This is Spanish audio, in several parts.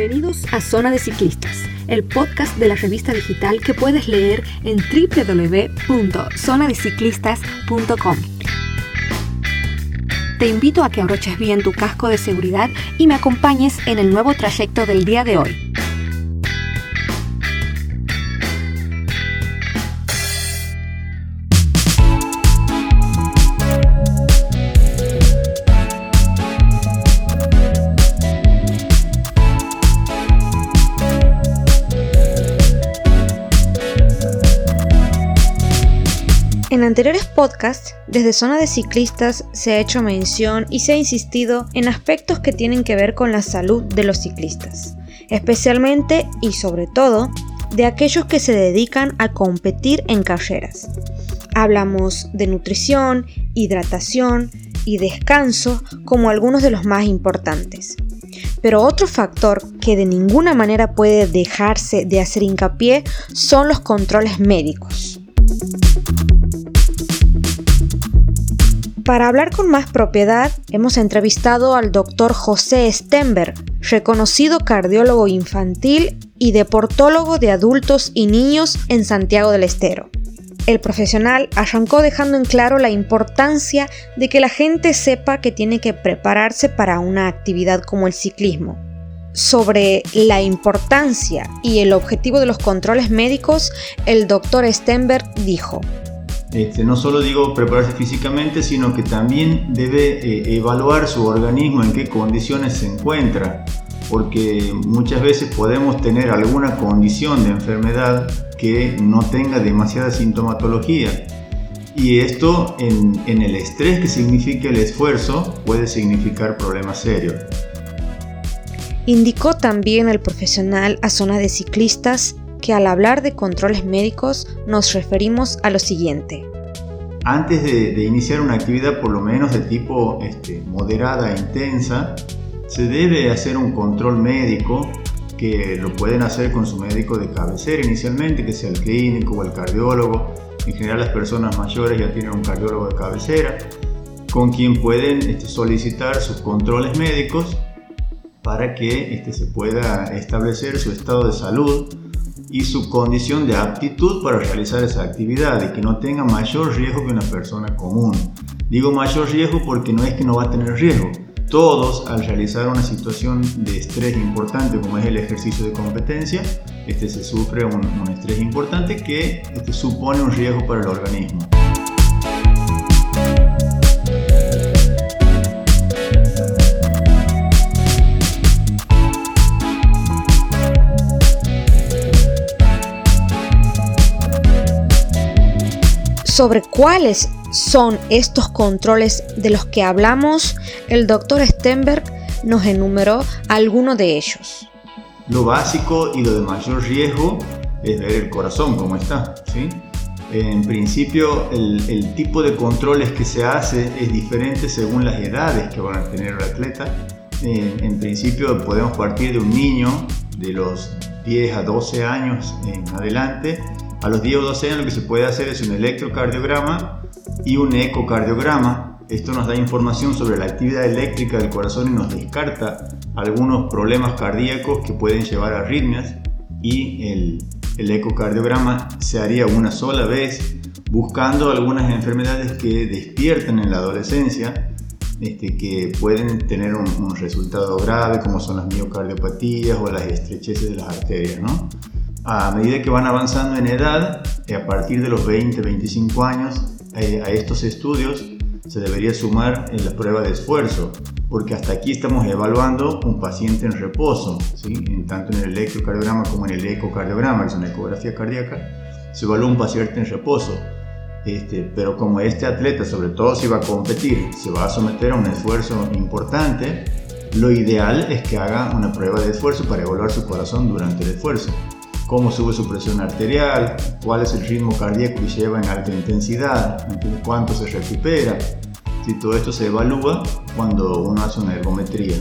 Bienvenidos a Zona de Ciclistas, el podcast de la revista digital que puedes leer en www.zonadeciclistas.com. Te invito a que abroches bien tu casco de seguridad y me acompañes en el nuevo trayecto del día de hoy. En anteriores podcasts, desde Zona de Ciclistas se ha hecho mención y se ha insistido en aspectos que tienen que ver con la salud de los ciclistas, especialmente y sobre todo de aquellos que se dedican a competir en carreras. Hablamos de nutrición, hidratación y descanso como algunos de los más importantes. Pero otro factor que de ninguna manera puede dejarse de hacer hincapié son los controles médicos. Para hablar con más propiedad, hemos entrevistado al doctor José Stenberg, reconocido cardiólogo infantil y deportólogo de adultos y niños en Santiago del Estero. El profesional arrancó dejando en claro la importancia de que la gente sepa que tiene que prepararse para una actividad como el ciclismo. Sobre la importancia y el objetivo de los controles médicos, el doctor Stenberg dijo, este, no solo digo prepararse físicamente, sino que también debe eh, evaluar su organismo en qué condiciones se encuentra, porque muchas veces podemos tener alguna condición de enfermedad que no tenga demasiada sintomatología. Y esto en, en el estrés que significa el esfuerzo puede significar problemas serios. Indicó también el profesional a zona de ciclistas que al hablar de controles médicos nos referimos a lo siguiente. Antes de, iniciar una actividad por lo menos de tipo este, moderada e intensa, se debe hacer un control médico que lo pueden hacer con su médico de cabecera inicialmente, que sea el clínico o el cardiólogo. En general las personas mayores ya tienen un cardiólogo de cabecera, con quien pueden este, solicitar sus controles médicos para que este, se pueda establecer su estado de salud y su condición de aptitud para realizar esa actividad y que no tenga mayor riesgo que una persona común. Digo mayor riesgo porque no es que no va a tener riesgo. Todos al realizar una situación de estrés importante como es el ejercicio de competencia, este se sufre un, estrés importante que este, supone un riesgo para el organismo. Sobre cuáles son estos controles de los que hablamos, el doctor Stenberg nos enumeró algunos de ellos. Lo básico y lo de mayor riesgo es ver el corazón cómo está. ¿sí? En principio, el, tipo de controles que se hace es diferente según las edades que van a tener el atleta. En, en principio, podemos partir de un niño de los 10 a 12 años en adelante a los 10 o 12 años lo que se puede hacer es un electrocardiograma y un ecocardiograma. Esto nos da información sobre la actividad eléctrica del corazón y nos descarta algunos problemas cardíacos que pueden llevar a arritmias y el, el ecocardiograma se haría una sola vez buscando algunas enfermedades que despiertan en la adolescencia este, que pueden tener un, resultado grave como son las miocardiopatías o las estrecheces de las arterias. ¿no? A medida que van avanzando en edad, eh, a partir de los 20, 25 años, eh, a estos estudios se debería sumar en la prueba de esfuerzo, porque hasta aquí estamos evaluando un paciente en reposo, ¿sí? tanto en el electrocardiograma como en el ecocardiograma, que es una ecografía cardíaca, se evalúa un paciente en reposo. Este, pero como este atleta, sobre todo si va a competir, se va a someter a un esfuerzo importante, lo ideal es que haga una prueba de esfuerzo para evaluar su corazón durante el esfuerzo cómo sube su presión arterial, cuál es el ritmo cardíaco que lleva en alta intensidad, cuánto se recupera. Si todo esto se evalúa cuando uno hace una ergometría.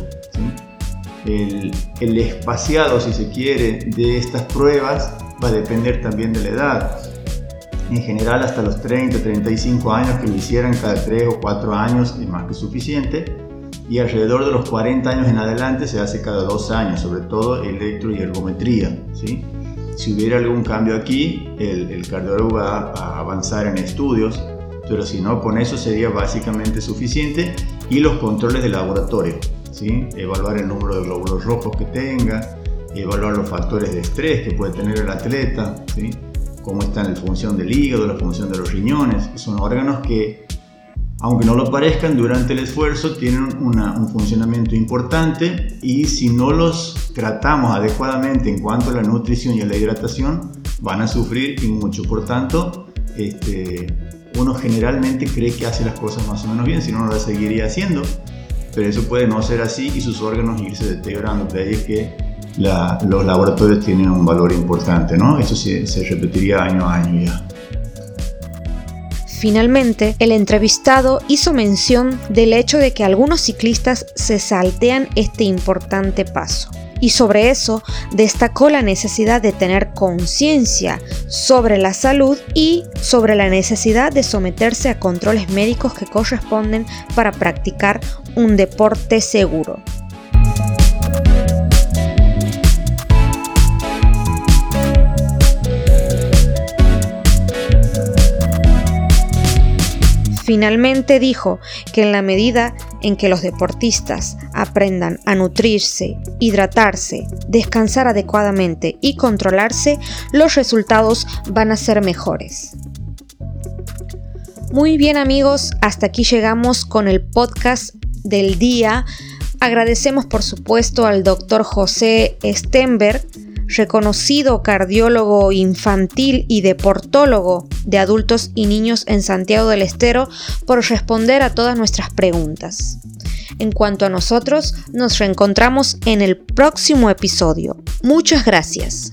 El, el, espaciado, si se quiere, de estas pruebas va a depender también de la edad. En general, hasta los 30, 35 años que lo hicieran cada 3 o 4 años es más que suficiente. y alrededor de los 40 años en adelante se hace cada dos años, sobre todo electro y ergometría. ¿sí? Si hubiera algún cambio aquí, el, el cardiólogo va a avanzar en estudios, pero si no, con eso sería básicamente suficiente y los controles de laboratorio, ¿sí? evaluar el número de glóbulos rojos que tenga, evaluar los factores de estrés que puede tener el atleta, ¿sí? cómo está la función del hígado, la función de los riñones, son órganos que aunque no lo parezcan, durante el esfuerzo tienen un funcionamiento importante y si no los tratamos adecuadamente en cuanto a la nutrición y a la hidratación, van a sufrir y mucho. Por tanto, este, uno generalmente cree que hace las cosas más o menos bien, si no, no las seguiría haciendo, pero eso puede no ser así y sus órganos irse deteriorando. De ahí es que los laboratorios tienen un valor importante, ¿no? Eso se, se repetiría año a año ya. Finalmente, el entrevistado hizo mención del hecho de que algunos ciclistas se saltean este importante paso. Y sobre eso destacó la necesidad de tener conciencia sobre la salud y sobre la necesidad de someterse a controles médicos que corresponden para practicar un deporte seguro. Finalmente dijo que en la medida en que los deportistas aprendan a nutrirse, hidratarse, descansar adecuadamente y controlarse, los resultados van a ser mejores. Muy bien amigos, hasta aquí llegamos con el podcast del día. Agradecemos por supuesto al doctor José Stenberg reconocido cardiólogo infantil y deportólogo de adultos y niños en Santiago del Estero, por responder a todas nuestras preguntas. En cuanto a nosotros, nos reencontramos en el próximo episodio. Muchas gracias.